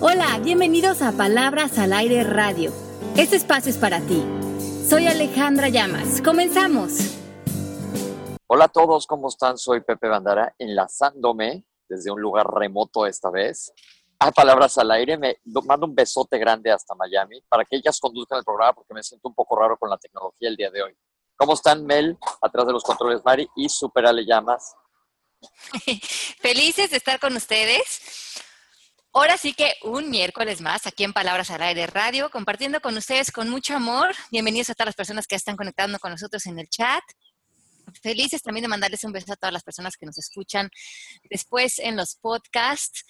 Hola, bienvenidos a Palabras al Aire Radio. Este espacio es para ti. Soy Alejandra Llamas. Comenzamos. Hola a todos, ¿cómo están? Soy Pepe Bandara, enlazándome desde un lugar remoto esta vez a Palabras al Aire. Me mando un besote grande hasta Miami para que ellas conduzcan el programa porque me siento un poco raro con la tecnología el día de hoy. ¿Cómo están, Mel, atrás de los controles, Mari y Super Ale Llamas? Felices de estar con ustedes. Ahora sí que un miércoles más aquí en Palabras al Aire Radio, compartiendo con ustedes con mucho amor. Bienvenidos a todas las personas que están conectando con nosotros en el chat. Felices también de mandarles un beso a todas las personas que nos escuchan después en los podcasts.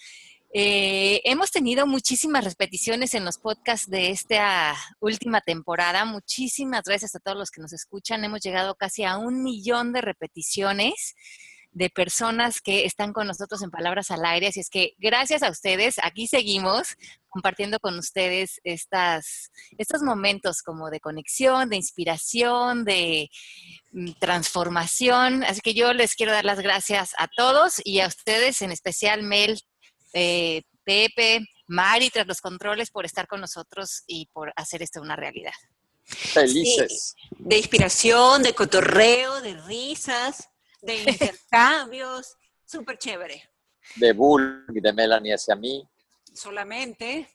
Eh, hemos tenido muchísimas repeticiones en los podcasts de esta última temporada. Muchísimas gracias a todos los que nos escuchan. Hemos llegado casi a un millón de repeticiones de personas que están con nosotros en Palabras al Aire. Así es que gracias a ustedes, aquí seguimos compartiendo con ustedes estas, estos momentos como de conexión, de inspiración, de mm, transformación. Así que yo les quiero dar las gracias a todos y a ustedes, en especial Mel, eh, Pepe, Mari, tras los controles, por estar con nosotros y por hacer esto una realidad. Felices. de inspiración, de cotorreo, de risas de intercambios, súper chévere. De Bull y de Melanie hacia mí. Solamente.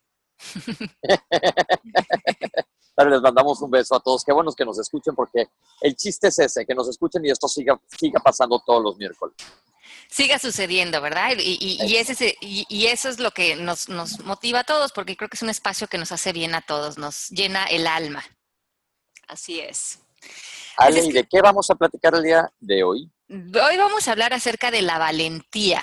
les mandamos un beso a todos. Qué buenos que nos escuchen porque el chiste es ese, que nos escuchen y esto siga, siga pasando todos los miércoles. Siga sucediendo, ¿verdad? Y, y, ese, y, eso es lo que nos, nos motiva a todos porque creo que es un espacio que nos hace bien a todos, nos llena el alma. Así es. Ale, ¿y de qué vamos a platicar el día de hoy? Hoy vamos a hablar acerca de la valentía.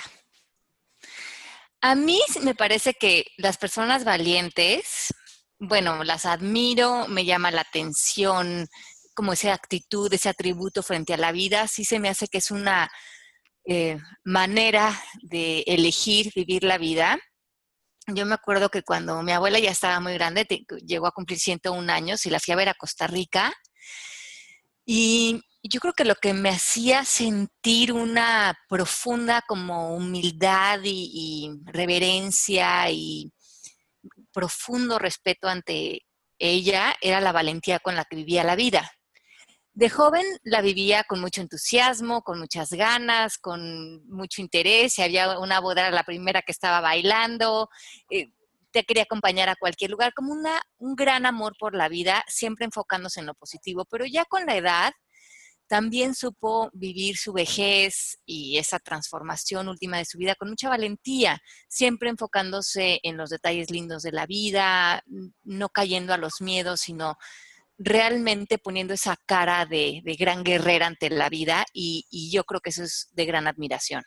A mí me parece que las personas valientes, bueno, las admiro, me llama la atención como esa actitud, ese atributo frente a la vida, sí se me hace que es una eh, manera de elegir vivir la vida. Yo me acuerdo que cuando mi abuela ya estaba muy grande, llegó a cumplir 101 años y la fui a ver a Costa Rica. Y yo creo que lo que me hacía sentir una profunda como humildad y, reverencia y profundo respeto ante ella era la valentía con la que vivía la vida. De joven la vivía con mucho entusiasmo, con muchas ganas, con mucho interés. Si había una boda, la primera que estaba bailando. Eh, te quería acompañar a cualquier lugar, como una, un gran amor por la vida, siempre enfocándose en lo positivo. Pero ya con la edad, también supo vivir su vejez y esa transformación última de su vida con mucha valentía, siempre enfocándose en los detalles lindos de la vida, no cayendo a los miedos, sino realmente poniendo esa cara de, gran guerrera ante la vida y, yo creo que eso es de gran admiración.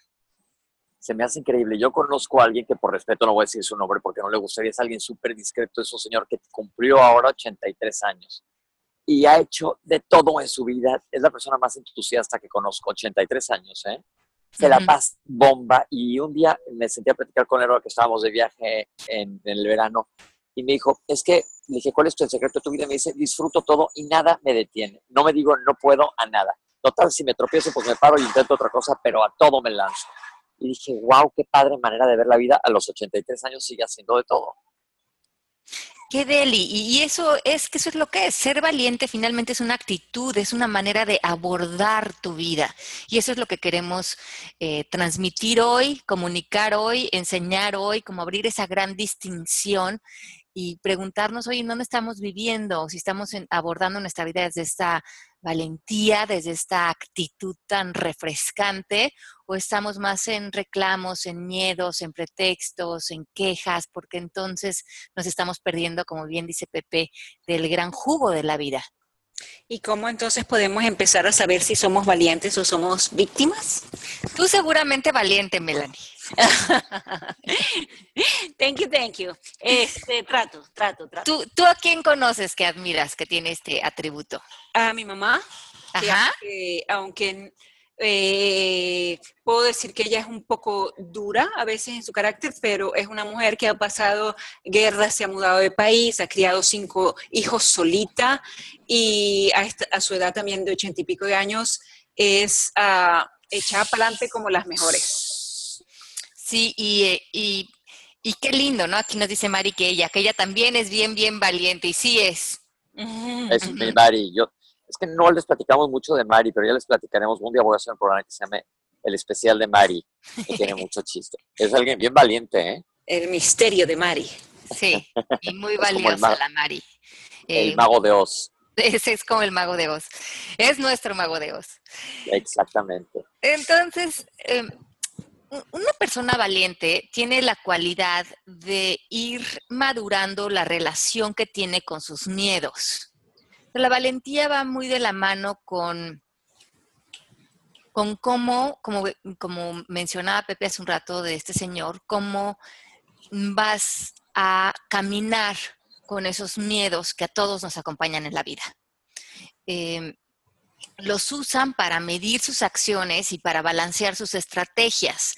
Se me hace increíble. Yo conozco a alguien que por respeto no voy a decir su nombre porque no le gustaría, es alguien súper discreto, es un señor que cumplió ahora 83 años y ha hecho de todo en su vida. Es la persona más entusiasta que conozco, 83 años, ¿eh? Se la pasa bomba. Y un día me senté a platicar con él que estábamos de viaje en, el verano y me dijo, es que, le dije, ¿cuál es tu secreto de tu vida? Me dice, disfruto todo y nada me detiene. No me digo, no puedo a nada. Total, si me tropiezo, pues me paro y intento otra cosa, pero a todo me lanzo. Y dije, wow, qué padre manera de ver la vida. A los 83 años sigue haciendo de todo. Qué deli. Y eso es que eso es lo que es. Ser valiente finalmente es una actitud, es una manera de abordar tu vida. Y eso es lo que queremos eh, transmitir hoy, comunicar hoy, enseñar hoy, como abrir esa gran distinción y preguntarnos, hoy, ¿en dónde estamos viviendo? Si estamos abordando nuestra vida desde esta valentía, desde esta actitud tan refrescante, o estamos más en reclamos, en miedos, en pretextos, en quejas, porque entonces nos estamos perdiendo, como bien dice Pepe, del gran jugo de la vida. ¿Y cómo entonces podemos empezar a saber si somos valientes o somos víctimas? Tú seguramente valiente, Melanie. thank you, thank you. Este, trato, trato, trato. ¿Tú, ¿Tú a quién conoces que admiras que tiene este atributo? A mi mamá. Ajá. aunque eh, puedo decir que ella es un poco dura a veces en su carácter, pero es una mujer que ha pasado guerras, se ha mudado de país, ha criado cinco hijos solita y a, su edad también de ochenta y pico de años es uh, echada para adelante como las mejores. Sí, y, y Y qué lindo, ¿no? Aquí nos dice Mari que ella, que ella también es bien, bien valiente, y sí es. Es mi Mari. Yo, es que no les platicamos mucho de Mari, pero ya les platicaremos. Un día voy a hacer un programa que se llame El Especial de Mari, que tiene mucho chiste. Es alguien bien valiente, ¿eh? El misterio de Mari. Sí, y muy valiosa la Mari. El eh, mago de Oz. Ese es como el mago de Oz. Es nuestro mago de Oz. Exactamente. Entonces, em, una persona valiente tiene la cualidad de ir madurando la relación que tiene con sus miedos. La valentía va muy de la mano con, con cómo, como, como mencionaba Pepe hace un rato de este señor, cómo vas a caminar con esos miedos que a todos nos acompañan en la vida. Em, los usan para medir sus acciones y para balancear sus estrategias.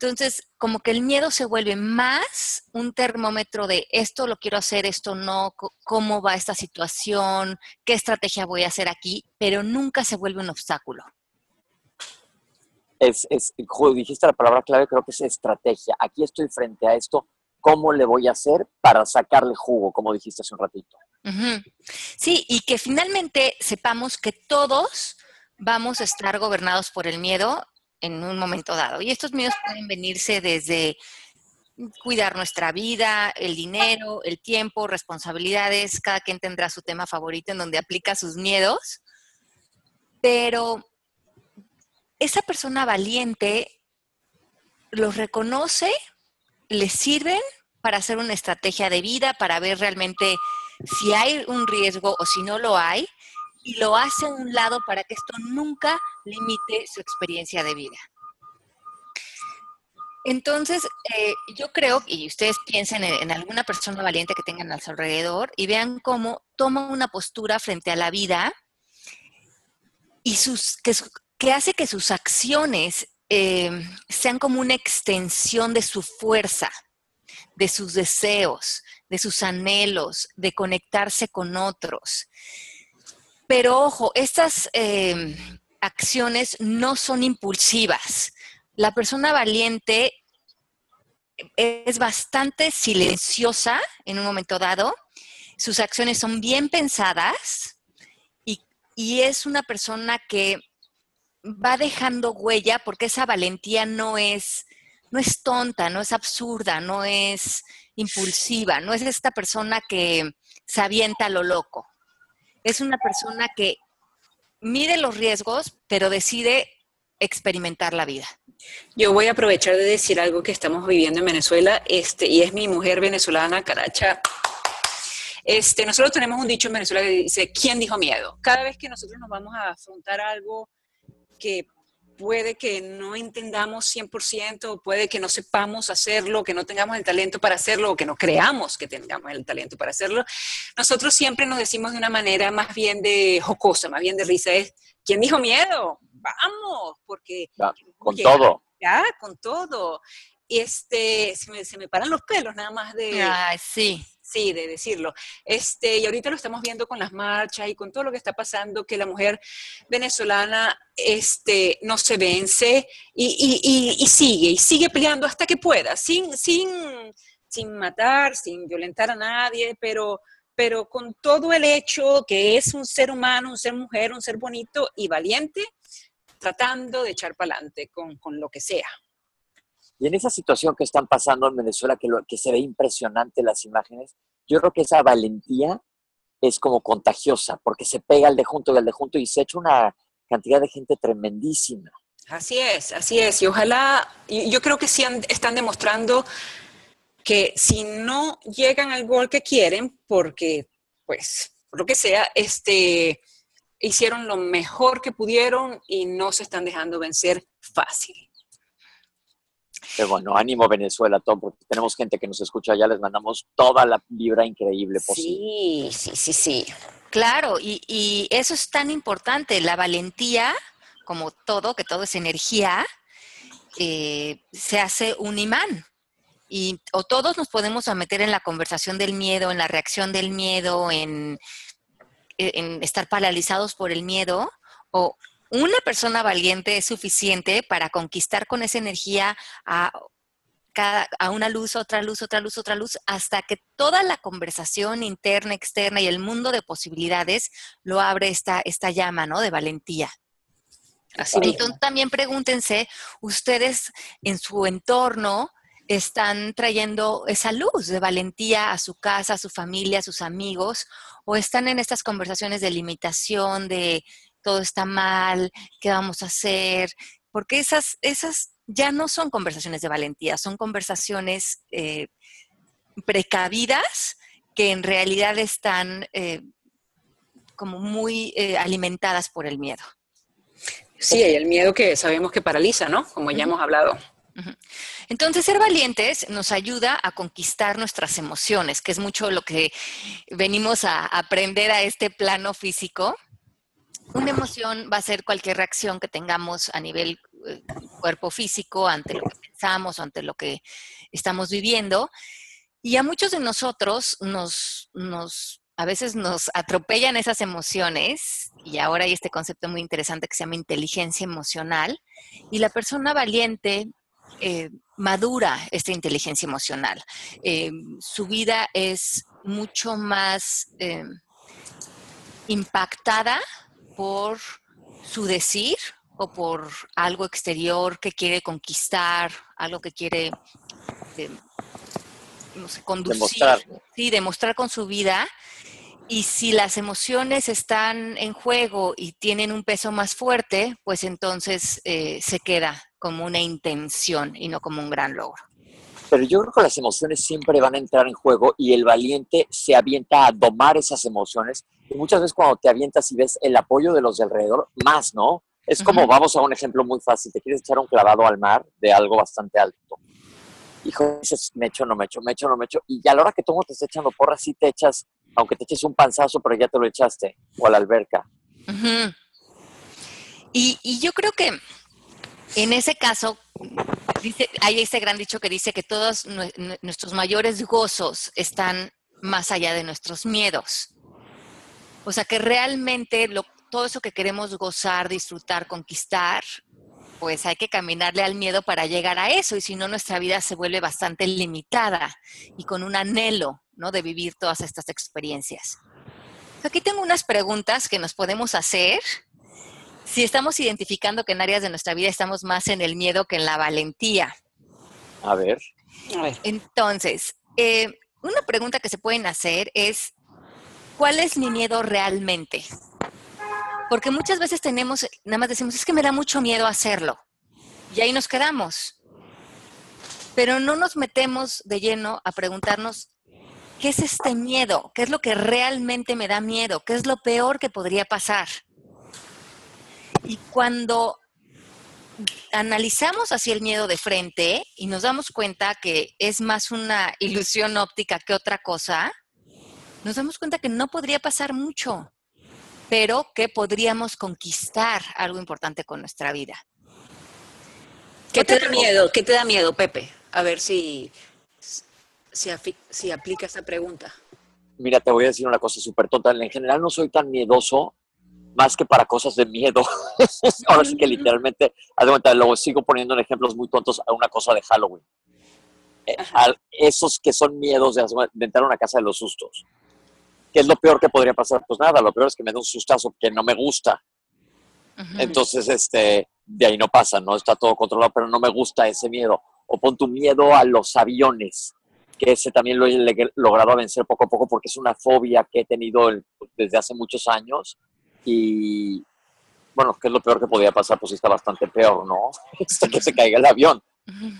Entonces, como que el miedo se vuelve más un termómetro de esto lo quiero hacer, esto no, cómo va esta situación, qué estrategia voy a hacer aquí, pero nunca se vuelve un obstáculo. Es, es, dijiste la palabra clave, creo que es estrategia. Aquí estoy frente a esto, ¿cómo le voy a hacer para sacarle jugo, como dijiste hace un ratito? Sí, y que finalmente sepamos que todos vamos a estar gobernados por el miedo en un momento dado. Y estos miedos pueden venirse desde cuidar nuestra vida, el dinero, el tiempo, responsabilidades, cada quien tendrá su tema favorito en donde aplica sus miedos, pero esa persona valiente los reconoce, les sirven para hacer una estrategia de vida, para ver realmente si hay un riesgo o si no lo hay, y lo hace a un lado para que esto nunca limite su experiencia de vida. Entonces, eh, yo creo, y ustedes piensen en, alguna persona valiente que tengan a su alrededor y vean cómo toma una postura frente a la vida y sus, que, hace que sus acciones eh, sean como una extensión de su fuerza, de sus deseos, de sus anhelos, de conectarse con otros. Pero ojo, estas em, acciones no son impulsivas. La persona valiente es bastante silenciosa en un momento dado. Sus acciones son bien pensadas y, y es una persona que va dejando huella porque esa valentía no es no es tonta, no es absurda, no es impulsiva, no es esta persona que se avienta a lo loco. Es una persona que mide los riesgos, pero decide experimentar la vida. Yo voy a aprovechar de decir algo que estamos viviendo en Venezuela, este, y es mi mujer venezolana, Caracha. Este, nosotros tenemos un dicho en Venezuela que dice, ¿quién dijo miedo? Cada vez que nosotros nos vamos a afrontar algo que puede que no entendamos 100%, puede que no sepamos hacerlo, que no tengamos el talento para hacerlo o que no creamos que tengamos el talento para hacerlo. Nosotros siempre nos decimos de una manera más bien de jocosa, más bien de risa, es, ¿quién dijo miedo? Vamos, porque... con todo. Ya, con todo. Este, se me, se me paran los pelos nada más de... Ay, sí sí, de decirlo. Este, y ahorita lo estamos viendo con las marchas y con todo lo que está pasando, que la mujer venezolana este, no se vence y, y, sigue, y sigue peleando hasta que pueda, sin, sin, sin matar, sin violentar a nadie, pero, pero con todo el hecho que es un ser humano, un ser mujer, un ser bonito y valiente, tratando de echar para adelante con, con lo que sea. Y en esa situación que están pasando en Venezuela, que, lo, que se ve impresionante las imágenes, yo creo que esa valentía es como contagiosa, porque se pega al de junto y al de junto y se echa una cantidad de gente tremendísima. Así es, así es. Y ojalá, yo creo que sí están demostrando que si no llegan al gol que quieren, porque, pues, por lo que sea, este, hicieron lo mejor que pudieron y no se están dejando vencer fácil. Pero bueno, ánimo Venezuela, todo, porque tenemos gente que nos escucha allá, les mandamos toda la vibra increíble posible. Sí, sí, sí, sí. Claro, y, eso es tan importante, la valentía, como todo, que todo es energía, eh, se hace un imán. Y, o todos nos podemos meter en la conversación del miedo, en la reacción del miedo, en, en estar paralizados por el miedo, o una persona valiente es suficiente para conquistar con esa energía a a una luz, otra luz, otra luz, otra luz, hasta que toda la conversación interna, externa y el mundo de posibilidades lo abre esta, esta llama, ¿no? De valentía. Así Entonces también pregúntense, ustedes en su entorno están trayendo esa luz de valentía a su casa, a su familia, a sus amigos, o están en estas conversaciones de limitación, de todo está mal, ¿qué vamos a hacer? Porque esas, esas ya no son conversaciones de valentía, son conversaciones eh, precavidas que en realidad están eh, como muy eh, alimentadas por el miedo. Sí, y el miedo que sabemos que paraliza, ¿no? Como ya hemos hablado. Entonces, ser valientes nos ayuda a conquistar nuestras emociones, que es mucho lo que venimos a aprender a este plano físico. Una emoción va a ser cualquier reacción que tengamos a nivel eh, cuerpo físico ante lo que pensamos o ante lo que estamos viviendo. Y a muchos de nosotros nos, a veces nos atropellan esas emociones, y ahora hay este concepto muy interesante que se llama inteligencia emocional, y la persona valiente eh, madura esta inteligencia emocional. Eh, su vida es mucho más impactada por su decir o por algo exterior que quiere conquistar, algo que quiere conducir, demostrar. Sí, demostrar con su vida. Y si las emociones están en juego y tienen un peso más fuerte, pues entonces se queda como una intención y no como un gran logro. Pero yo creo que las emociones siempre van a entrar en juego y el valiente se avienta a domar esas emociones. Y muchas veces cuando te avientas y ves el apoyo de los de alrededor, más, ¿no? Es como, vamos a un ejemplo muy fácil, te quieres echar un clavado al mar de algo bastante alto. Hijo, dices, me echo, no me echo, me echo, no me echo. Y a la hora que tú te estás echando porras, sí te echas, aunque te eches un panzazo, pero ya te lo echaste, o a la alberca. y, y yo creo que en ese caso, dice, hay ese gran dicho que dice que todos nuestros mayores gozos están más allá de nuestros miedos. O sea que realmente todo eso que queremos gozar, disfrutar, conquistar, pues hay que caminarle al miedo para llegar a eso y si no nuestra vida se vuelve bastante limitada y con un anhelo, ¿no? De vivir todas estas experiencias. Aquí tengo unas preguntas que nos podemos hacer si estamos identificando que en áreas de nuestra vida estamos más en el miedo que en la valentía. A ver. Entonces, eh, una pregunta que se pueden hacer es, ¿cuál es mi miedo realmente? Porque muchas veces tenemos, nada más decimos, es que me da mucho miedo hacerlo. Y ahí nos quedamos. Pero no nos metemos de lleno a preguntarnos, ¿qué es este miedo? ¿Qué es lo que realmente me da miedo? ¿Qué es lo peor que podría pasar? Y cuando analizamos así el miedo de frente y nos damos cuenta que es más una ilusión óptica que otra cosa, nos damos cuenta que no podría pasar mucho, pero que podríamos conquistar algo importante con nuestra vida. ¿Qué te da miedo? ¿Qué te da miedo, Pepe? A ver si, si, si aplica esa pregunta. Mira, te voy a decir una cosa súper total. En general no soy tan miedoso más que para cosas de miedo. Ahora sí que literalmente, luego sigo poniendo en ejemplos muy tontos a una cosa de Halloween. Eh, esos que son miedos de, entrar a una casa de los sustos. ¿Qué es lo peor que podría pasar? Pues nada, lo peor es que me dé un sustazo que no me gusta. Entonces, este, de ahí no pasa, ¿no? Está todo controlado, pero no me gusta ese miedo. O pon tu miedo a los aviones, que ese también lo he logrado vencer poco a poco porque es una fobia que he tenido desde hace muchos años y bueno, que es lo peor que podía pasar, pues está bastante peor, ¿no? Hasta que se caiga el avión.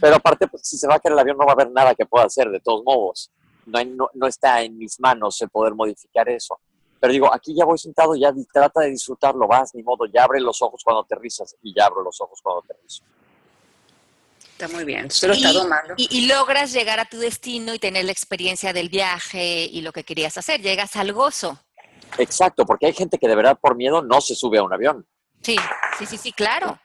Pero aparte, pues, si se va a caer el avión no va a haber nada que pueda hacer, de todos modos. No, no, está en mis manos el poder modificar eso. Pero digo, aquí ya voy sentado, ya trata de disfrutarlo, vas, ni modo, ya abre los ojos cuando aterrizas y ya abro los ojos cuando aterrizo. Está muy bien, se lo está domando. Y, y, logras llegar a tu destino y tener la experiencia del viaje y lo que querías hacer, llegas al gozo. Exacto, porque hay gente que de verdad por miedo no se sube a un avión. Sí, sí, sí, sí, claro.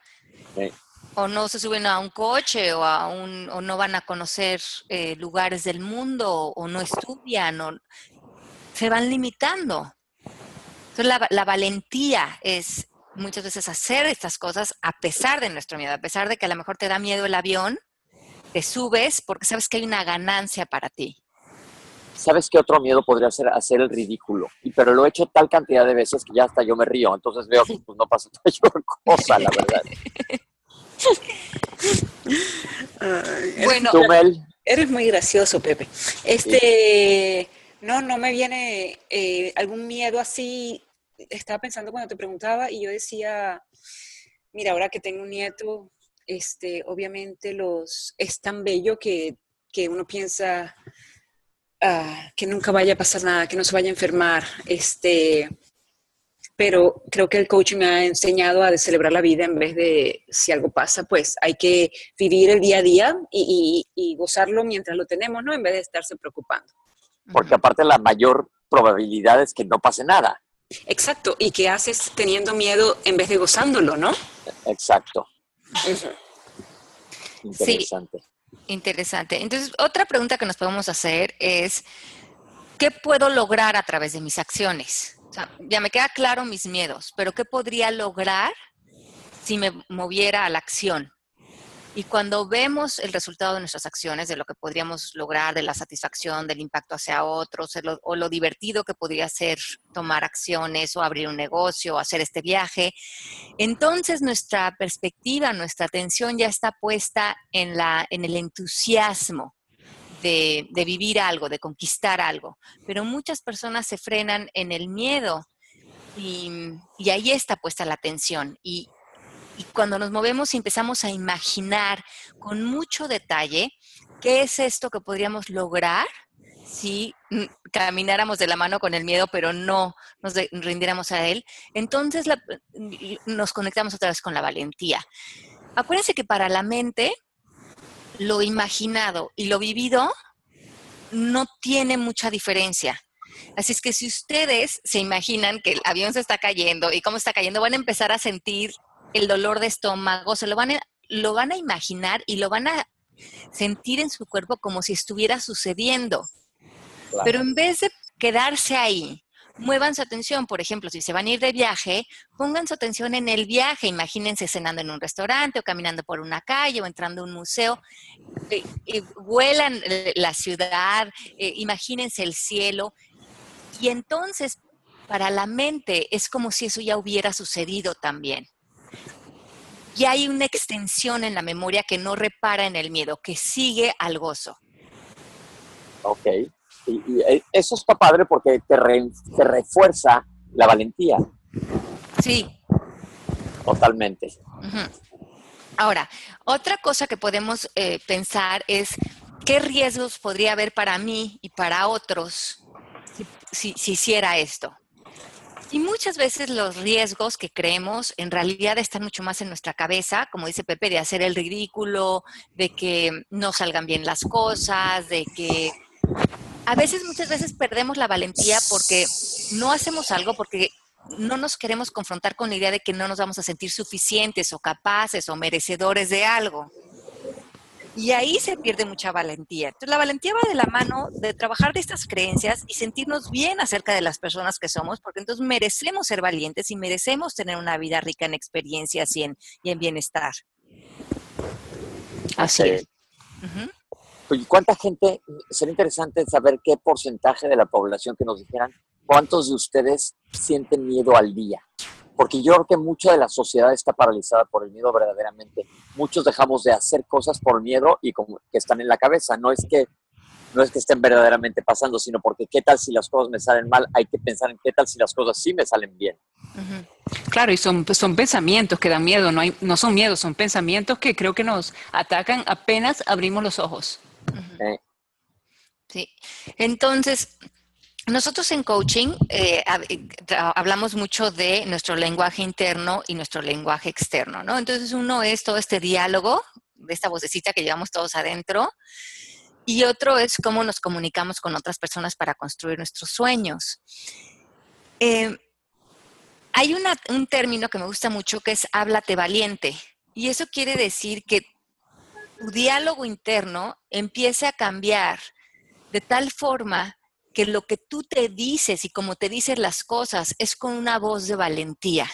O no se suben a un coche o, a un, o no van a conocer eh, lugares del mundo o no estudian o se van limitando. Entonces la, la valentía es muchas veces hacer estas cosas a pesar de nuestro miedo, a pesar de que a lo mejor te da miedo el avión, te subes porque sabes que hay una ganancia para ti. ¿Sabes qué otro miedo podría ser hacer el ridículo? Y, pero lo he hecho tal cantidad de veces que ya hasta yo me río. Entonces veo que pues, no pasa mayor cosa, la verdad. bueno, eres muy gracioso, Pepe. Este, no, no me viene eh, algún miedo así. Estaba pensando cuando te preguntaba y yo decía, mira, ahora que tengo un nieto, este, obviamente los es tan bello que, que uno piensa ah, que nunca vaya a pasar nada, que no se vaya a enfermar, este, pero creo que el coaching me ha enseñado a celebrar la vida en vez de si algo pasa, pues hay que vivir el día a día y, y gozarlo mientras lo tenemos, ¿no? En vez de estarse preocupando. Porque aparte la mayor probabilidad es que no pase nada. Exacto, y que haces teniendo miedo en vez de gozándolo, ¿no? Exacto. Interesante. Sí, interesante. Entonces, otra pregunta que nos podemos hacer es, ¿qué puedo lograr a través de mis acciones? Ya me queda claro mis miedos, pero ¿qué podría lograr si me moviera a la acción? Y cuando vemos el resultado de nuestras acciones, de lo que podríamos lograr, de la satisfacción, del impacto hacia otros, o lo divertido que podría ser tomar acciones o abrir un negocio o hacer este viaje, entonces nuestra perspectiva, nuestra atención ya está puesta en, la, en el entusiasmo. De, vivir algo, de conquistar algo. Pero muchas personas se frenan en el miedo y, ahí está puesta la atención. Y, cuando nos movemos y empezamos a imaginar con mucho detalle qué es esto que podríamos lograr si camináramos de la mano con el miedo, pero no nos rindiéramos a él, entonces nos conectamos otra vez con la valentía. Acuérdense que para la mente, lo imaginado y lo vivido no tiene mucha diferencia. Así es que si ustedes se imaginan que el avión se está cayendo y cómo está cayendo, van a empezar a sentir el dolor de estómago, se lo van a, lo van a imaginar y lo van a sentir en su cuerpo como si estuviera sucediendo. Pero en vez de quedarse ahí, muevan su atención. Por ejemplo, si se van a ir de viaje, pongan su atención en el viaje. Imagínense cenando en un restaurante o caminando por una calle o entrando a un museo. Eh, eh, vuelan eh, la ciudad, imagínense el cielo. Y entonces, para la mente, es como si eso ya hubiera sucedido también. Y hay una extensión en la memoria que no repara en el miedo, que sigue al gozo. Ok. Y, eh, eso está padre porque te, refuerza la valentía. Sí. Totalmente. Ahora, otra cosa que podemos eh, pensar es qué riesgos podría haber para mí y para otros si hiciera esto. Y muchas veces los riesgos que creemos en realidad están mucho más en nuestra cabeza, como dice Pepe, de hacer el ridículo, de que no salgan bien las cosas, de que a veces, muchas veces perdemos la valentía porque no hacemos algo, porque no nos queremos confrontar con la idea de que no nos vamos a sentir suficientes o capaces o merecedores de algo. Y ahí se pierde mucha valentía. Entonces, la valentía va de la mano de trabajar de estas creencias y sentirnos bien acerca de las personas que somos, porque entonces merecemos ser valientes y merecemos tener una vida rica en experiencias y en, y en bienestar. Así es. ¿Cuánta gente? Sería interesante saber qué porcentaje de la población que nos dijeran cuántos de ustedes sienten miedo al día porque yo creo que mucha de la sociedad está paralizada por el miedo verdaderamente. Muchos dejamos de hacer cosas por miedo y como que están en la cabeza. No es que no es que estén verdaderamente pasando, sino porque qué tal si las cosas me salen mal, hay que pensar en qué tal si las cosas sí me salen bien. Claro, y son, pues, son pensamientos que dan miedo, no, hay, no son miedos, son pensamientos que creo que nos atacan apenas abrimos los ojos. Sí, entonces, nosotros en coaching eh, eh, hablamos mucho de nuestro lenguaje interno y nuestro lenguaje externo, ¿no? Entonces uno es todo este diálogo, de esta vocecita que llevamos todos adentro, y otro es cómo nos comunicamos con otras personas para construir nuestros sueños. Eh, hay un término que me gusta mucho que es háblate valiente, y eso quiere decir que tu diálogo interno empiece a cambiar de tal forma que lo que tú te dices y como te dices las cosas es con una voz de valentía.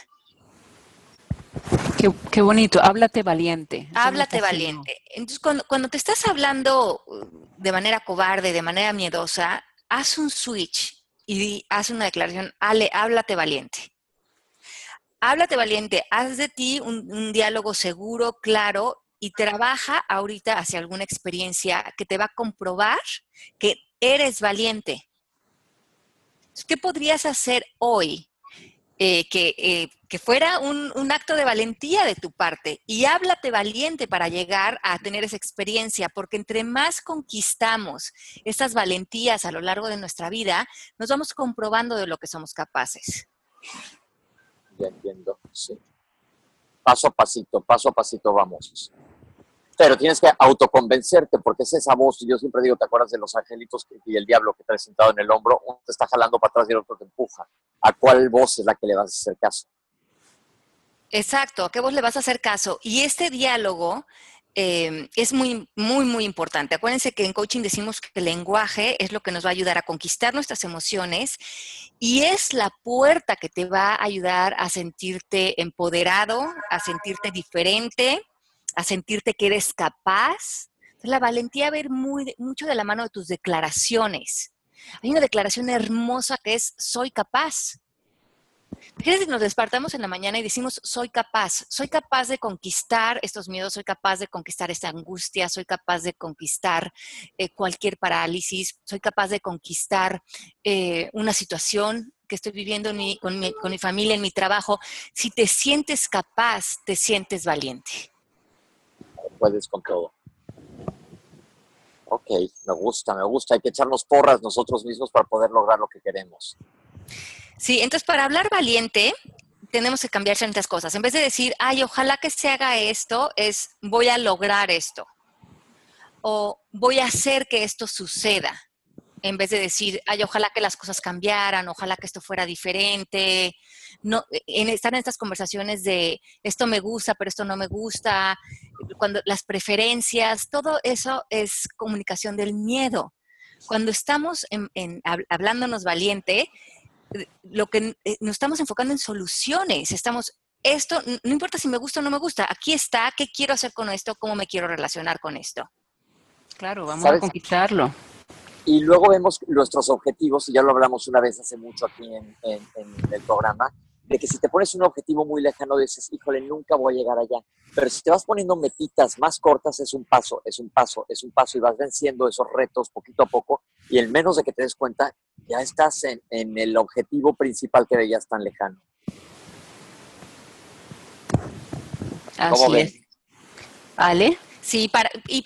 Qué, bonito, háblate valiente. háblate valiente. Entonces, cuando, cuando te estás hablando uh, de manera cobarde, de manera miedosa, haz un switch y haz una declaración, Ale, háblate valiente. Háblate valiente, haz de ti un, un diálogo seguro, claro y trabaja ahorita hacia alguna experiencia que te va a comprobar que eres valiente. ¿Qué podrías hacer hoy eh, eh, que, fuera un, un, acto de valentía de tu parte y háblate valiente para llegar a tener esa experiencia, porque entre más conquistamos esas valentías a lo largo de nuestra vida, nos vamos comprobando de lo que somos capaces. Ya entiendo, sí. Paso a pasito, paso a pasito vamos. Pero tienes que autoconvencerte, porque es esa voz, yo siempre digo, ¿te acuerdas de los angelitos y el diablo que ha sentado en el hombro? Uno te está jalando para atrás y el otro te empuja. ¿A cuál voz es la que le vas a hacer caso? Exacto, ¿a qué voz le vas a hacer caso? Y este diálogo em, es muy, muy, muy importante. Acuérdense que en coaching decimos que el lenguaje es lo que nos va a ayudar a conquistar nuestras emociones y es la puerta que te va a ayudar a sentirte empoderado, a sentirte diferente, a sentirte que eres capaz. La valentía va a muy, mucho de la mano de tus declaraciones. Hay una declaración hermosa que es soy capaz. Fíjense, nos despertamos en la mañana y decimos soy capaz, soy capaz de conquistar estos miedos, soy capaz de conquistar esta angustia, soy capaz de conquistar eh, cualquier parálisis, soy capaz de conquistar eh, una situación que estoy viviendo con mi familia, en mi trabajo. Si te sientes capaz, te sientes valiente puedes con todo. Ok, me gusta, me gusta. Hay que echarnos porras nosotros mismos para poder lograr lo que queremos. Sí, entonces para hablar valiente tenemos que cambiar ciertas cosas. En vez de decir, ay, ojalá que se haga esto, es voy a lograr esto. O voy a hacer que esto suceda. En vez de decir, ay, ojalá que las cosas cambiaran, ojalá que esto fuera diferente. No, en estar en estas conversaciones de esto me gusta, pero esto no me gusta, cuando las preferencias, todo eso es comunicación del miedo. Cuando estamos en, hablándonos valiente, lo que eh, nos estamos enfocando en soluciones, estamos esto, no importa si me gusta o no me gusta, aquí está, ¿qué quiero hacer con esto? ¿Cómo me quiero relacionar con esto? Claro, vamos a conquistarlo. Y luego vemos nuestros objetivos, y ya lo hablamos una vez hace mucho aquí en el programa, de que si te pones un objetivo muy lejano dices, híjole, nunca voy a llegar allá. Pero si te vas poniendo metitas más cortas, es un paso, es un paso, es un paso y vas venciendo esos retos poquito a poco y en menos de que te des cuenta, ya estás en, el objetivo principal que veías tan lejano. Así es. ¿Ale? Sí, para, y,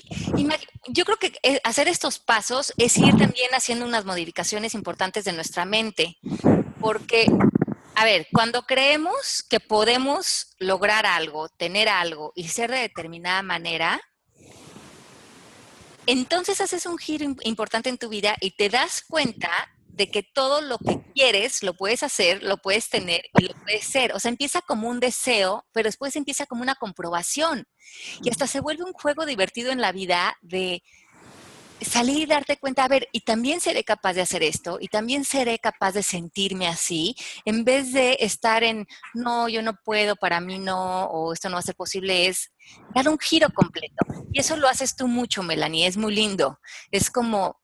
yo creo que eh, hacer estos pasos es ir también haciendo unas modificaciones importantes de nuestra mente, porque a ver, cuando creemos que podemos lograr algo, tener algo y ser de determinada manera, entonces haces un giro importante en tu vida y te das cuenta de que todo lo que quieres lo puedes hacer, lo puedes tener y lo puedes ser. O sea, empieza como un deseo, pero después empieza como una comprobación. Y hasta se vuelve un juego divertido en la vida de salir y darte cuenta, a ver, y también seré capaz de hacer esto, y también seré capaz de sentirme así, en vez de estar en, no, yo no puedo, para mí no, o esto no va a ser posible, es dar un giro completo. Y eso lo haces tú mucho, Melanie, es muy lindo. Es como,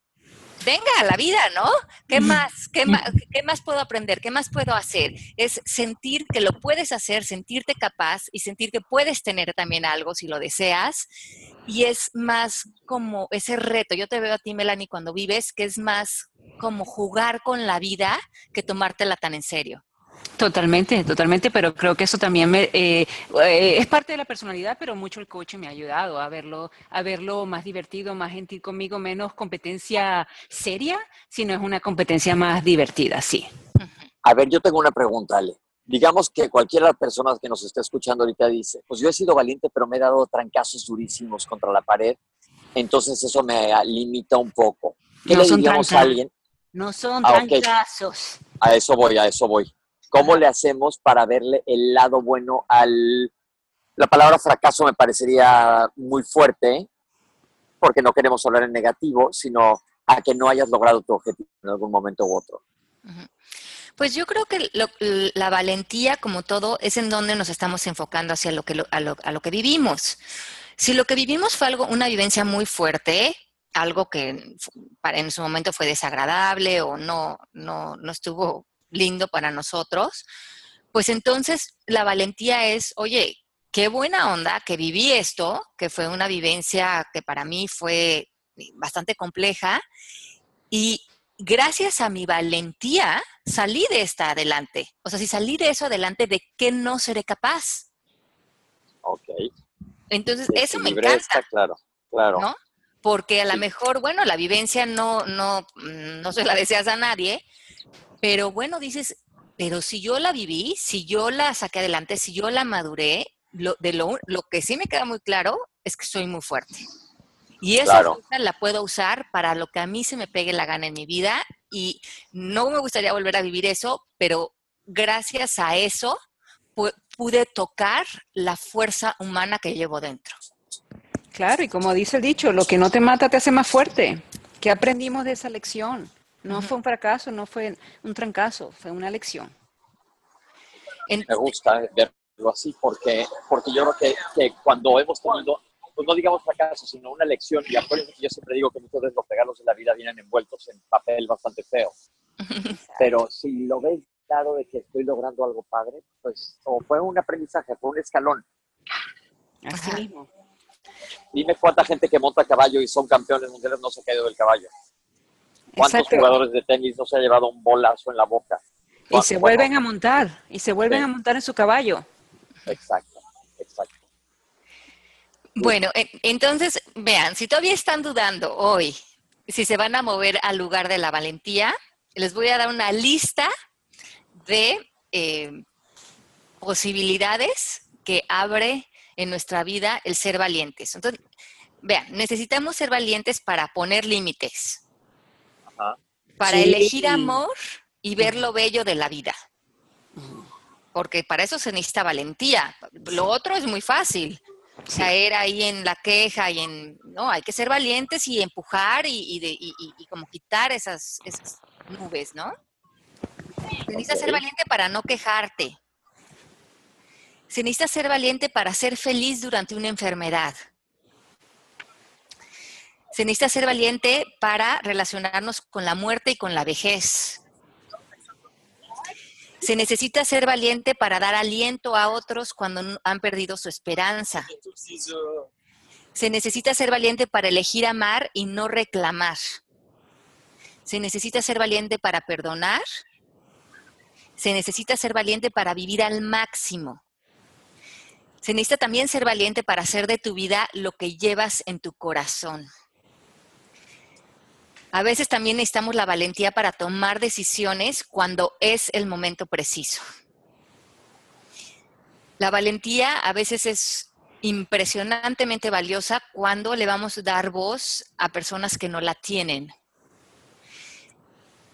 venga, la vida, ¿no? ¿Qué más, qué más, qué más puedo aprender? ¿Qué más puedo hacer? Es sentir que lo puedes hacer, sentirte capaz y sentir que puedes tener también algo si lo deseas. Y es más como ese reto. Yo te veo a ti, Melanie, cuando vives, que es más como jugar con la vida que tomártela tan en serio. Totalmente, totalmente, pero creo que eso también me, eh, eh, es parte de la personalidad, pero mucho el coche me ha ayudado a verlo, a verlo más divertido, más gentil conmigo, menos competencia seria, sino es una competencia más divertida, sí. A ver, yo tengo una pregunta, Ale. Digamos que cualquiera de las personas que nos está escuchando ahorita dice, pues yo he sido valiente, pero me he dado trancazos durísimos contra la pared, entonces eso me limita un poco. ¿Qué le diríamos a alguien? No son ah, trancazos. A eso voy, a eso voy. ¿Cómo le hacemos para verle el lado bueno al... La palabra fracaso me parecería muy fuerte, porque no queremos hablar en negativo, sino a que no hayas logrado tu objetivo en algún momento u otro. Pues yo creo que la valentía, como todo, es en donde nos estamos enfocando hacia lo que, a, lo, que vivimos. Si lo que vivimos fue algo, una vivencia muy fuerte, algo que en su momento fue desagradable o no, no, no estuvo lindo para nosotros, pues entonces la valentía es, oye, qué buena onda que viví esto, que fue una vivencia que para mí fue bastante compleja y gracias a mi valentía salí de esta adelante. O sea, si salí de eso adelante, ¿de qué no seré capaz? Ok. Entonces, eso me encanta. claro, claro. ¿no? Porque a lo mejor, bueno, la vivencia no, no, no se la deseas a nadie, pero bueno, dices, pero si yo la viví, si yo la saqué adelante, si yo la maduré, lo, de lo, lo que sí me queda muy claro es que soy muy fuerte. Y esa fuerza la puedo usar para lo que a mí se me pegue la gana en mi vida y no me gustaría volver a vivir eso, pero gracias a eso pude tocar la fuerza humana que llevo dentro. Claro, y como dice el dicho, lo que no te mata te hace más fuerte. ¿Qué aprendimos de esa lección? No fue un fracaso, no fue un trancazo, fue una lección. Me gusta verlo así porque, porque yo creo que, cuando hemos tenido, pues no digamos fracaso, sino una lección, y acuérdense que yo siempre digo que muchos de los regalos de la vida vienen envueltos en papel bastante feo. Pero si lo ves claro de que estoy logrando algo padre, pues o fue un aprendizaje, fue un escalón. Así mismo. Dime cuánta gente que monta caballo y son campeones mundiales no se ha caído del caballo. ¿Cuántos jugadores de tenis no se ha llevado un bolazo en la boca? Y se vuelven a montar, y se vuelven a montar en su caballo. Exacto, exacto. Bueno, entonces, vean, si todavía están dudando hoy si se van a mover al lugar de la valentía, les voy a dar una lista de eh, posibilidades que abre en nuestra vida el ser valientes. Entonces, vean, necesitamos ser valientes para poner límites, para elegir amor y ver lo bello de la vida. Porque para eso se necesita valentía. Lo otro es muy fácil. Caer ahí en la queja y en, no, hay que ser valientes y empujar y, como quitar esas, esas nubes, ¿no? Se necesita ser valiente para no quejarte. Se necesita ser valiente para ser feliz durante una enfermedad. Se necesita ser valiente para relacionarnos con la muerte y con la vejez. Se necesita ser valiente para dar aliento a otros cuando han perdido su esperanza. Se necesita ser valiente para elegir amar y no reclamar. Se necesita ser valiente para perdonar. Se necesita ser valiente para vivir al máximo. Se necesita también ser valiente para hacer de tu vida lo que llevas en tu corazón. A veces también necesitamos la valentía para tomar decisiones cuando es el momento preciso. La valentía a veces es impresionantemente valiosa cuando le vamos a dar voz a personas que no la tienen.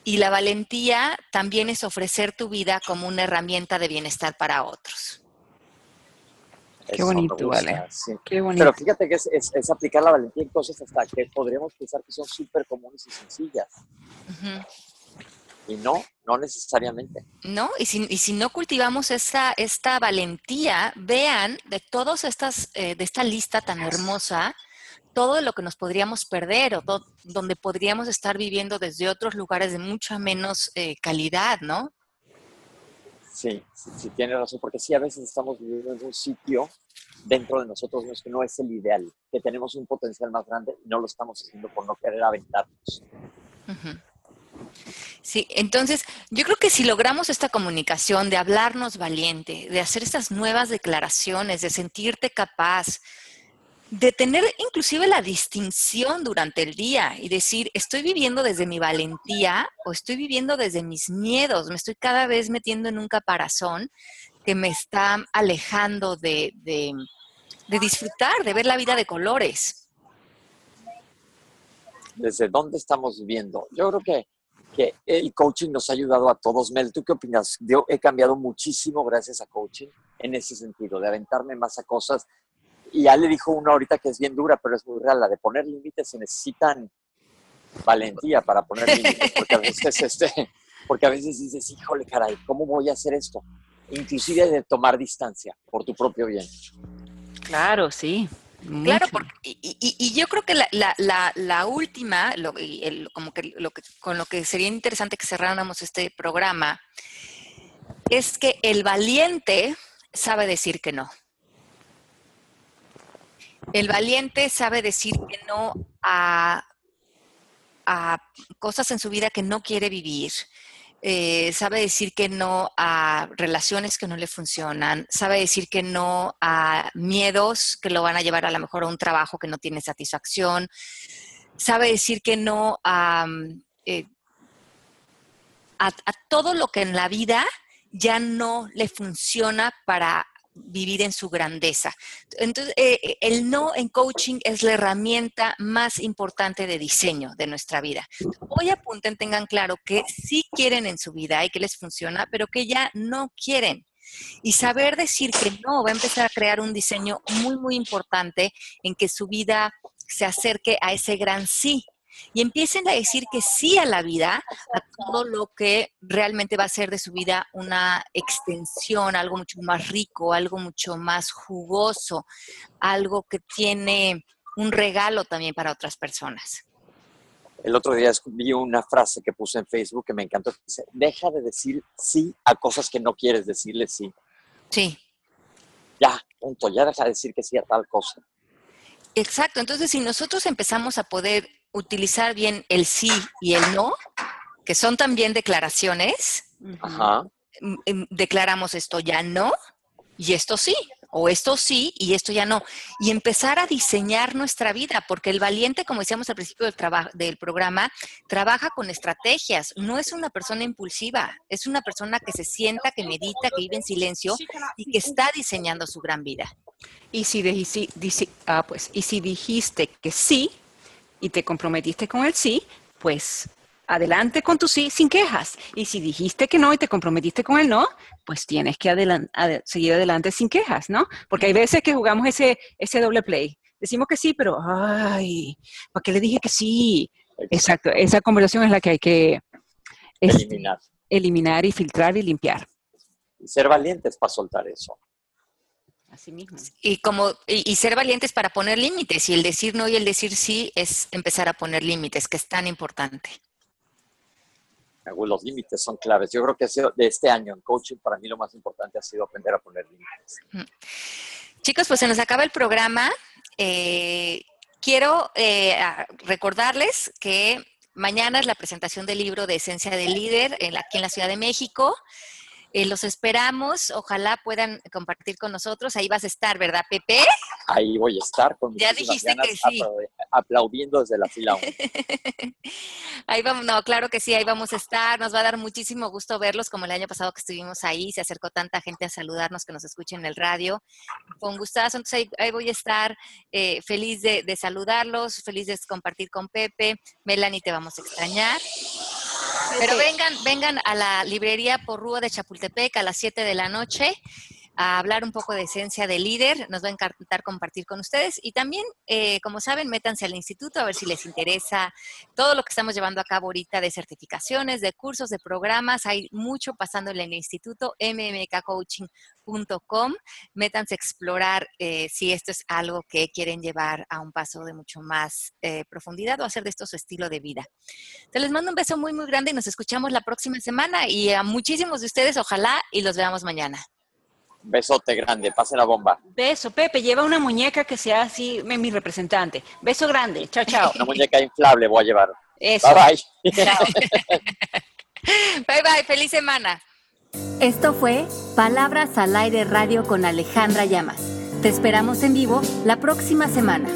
Y la valentía también es ofrecer tu vida como una herramienta de bienestar para otros. Qué bonito, vale. Qué bonito. Pero fíjate que es, aplicar la valentía en cosas hasta que podríamos pensar que son súper comunes y sencillas. Y no, no necesariamente. No, y si, y si no cultivamos esta, esta valentía, vean de todas estas, eh, de esta lista tan hermosa, todo lo que nos podríamos perder o donde podríamos estar viviendo desde otros lugares de mucha menos eh, calidad, ¿no? Sí, sí, tiene razón, porque sí, a veces estamos viviendo en un sitio dentro de nosotros que no es el ideal, que tenemos un potencial más grande y no lo estamos haciendo por no querer aventarnos. Sí, entonces yo creo que si logramos esta comunicación de hablarnos valiente, de hacer estas nuevas declaraciones, de sentirte capaz, de tener inclusive la distinción durante el día y decir, estoy viviendo desde mi valentía o estoy viviendo desde mis miedos, me estoy cada vez metiendo en un caparazón que me está alejando de, disfrutar, de ver la vida de colores. ¿Desde dónde estamos viviendo? Yo creo que, que el coaching nos ha ayudado a todos. Mel, ¿tú qué opinas? Yo he cambiado muchísimo gracias a coaching en ese sentido, de aventarme más a cosas y ya le dijo una ahorita que es bien dura, pero es muy real, la de poner límites se necesitan valentía para poner límites, porque a veces este, porque a veces dices, híjole, caray, ¿cómo voy a hacer esto? Inclusive de tomar distancia por tu propio bien. Claro, sí. Claro, porque, y, yo creo que la, última, como que, lo que, con lo que sería interesante que cerráramos este programa, es que el valiente sabe decir que no. El valiente sabe decir que no a, cosas en su vida que no quiere vivir. Eh, sabe decir que no a relaciones que no le funcionan, sabe decir que no a miedos que lo van a llevar a lo mejor a un trabajo que no tiene satisfacción, sabe decir que no a, eh, a todo lo que en la vida ya no le funciona para vivir en su grandeza. Entonces, eh, eh, el no en coaching es la herramienta más importante de diseño de nuestra vida. Hoy apunten, tengan claro que sí quieren en su vida y que les funciona, pero que ya no quieren. Y saber decir que no va a empezar a crear un diseño muy, muy importante en que su vida se acerque a ese gran sí y empiecen a decir que sí a la vida, a todo lo que realmente va a ser de su vida una extensión, algo mucho más rico, algo mucho más jugoso, algo que tiene un regalo también para otras personas. El otro día vi una frase que puse en Facebook que me encantó. Dice, deja de decir sí a cosas que no quieres decirle sí. Sí. Ya, punto, ya deja de decir que sí a tal cosa. Exacto, entonces si nosotros empezamos a poder utilizar bien el sí y el no, que son también declaraciones. Mm, em, declaramos esto ya no y esto sí, o esto sí y esto ya no. Y empezar a diseñar nuestra vida, porque el valiente, como decíamos al principio del, del programa, trabaja con estrategias, no es una persona impulsiva, es una persona que se sienta, que medita, que vive en silencio y que está diseñando su gran vida. Y si, si, ah, pues, y si dijiste que sí, y te comprometiste con el sí, pues adelante con tu sí sin quejas. Y si dijiste que no y te comprometiste con el no, pues tienes que seguir adelante sin quejas, ¿no? Porque hay veces que jugamos ese, ese doble play. Decimos que sí, pero, ay, ¿para qué le dije que sí? Exacto, esa conversación es la que hay que eliminar. eliminar y filtrar y limpiar. Y ser valientes para soltar eso. Y como y, ser valientes para poner límites y el decir no y el decir sí es empezar a poner límites, que es tan importante. Los límites son claves. Yo creo que de este año en coaching para mí lo más importante ha sido aprender a poner límites. Chicos, pues se nos acaba el programa. Eh, quiero eh, recordarles que mañana es la presentación del libro de Esencia del Líder aquí en la Ciudad de México. Eh, los esperamos, ojalá puedan compartir con nosotros. Ahí vas a estar, ¿verdad, Pepe? Ahí voy a estar con Ya dijiste que sí. Aplaudiendo desde la fila 1. ahí vamos, no, claro que sí, ahí vamos a estar. Nos va a dar muchísimo gusto verlos, como el año pasado que estuvimos ahí, se acercó tanta gente a saludarnos que nos escuchen en el radio. Con gustazo, entonces ahí, voy a estar eh, feliz de, de saludarlos, feliz de compartir con Pepe. Melanie, te vamos a extrañar. Pero vengan, vengan a la librería Porrúa de Chapultepec a las 7 de la noche a hablar un poco de esencia de líder. Nos va a encantar compartir con ustedes. Y también, eh, como saben, métanse al instituto a ver si les interesa todo lo que estamos llevando a cabo ahorita de certificaciones, de cursos, de programas. Hay mucho pasando en el instituto mmkcoaching.com. Métanse a explorar eh, si esto es algo que quieren llevar a un paso de mucho más eh, profundidad o hacer de esto su estilo de vida. Te les mando un beso muy, muy grande y nos escuchamos la próxima semana. Y a muchísimos de ustedes, ojalá y los veamos mañana. Besote grande, pase la bomba. Beso, Pepe, lleva una muñeca que sea así, mi representante. Beso grande, chao, chao. Una muñeca inflable voy a llevar. Eso. Bye, bye. bye, bye, feliz semana. Esto fue Palabras al Aire Radio con Alejandra Llamas. Te esperamos en vivo la próxima semana.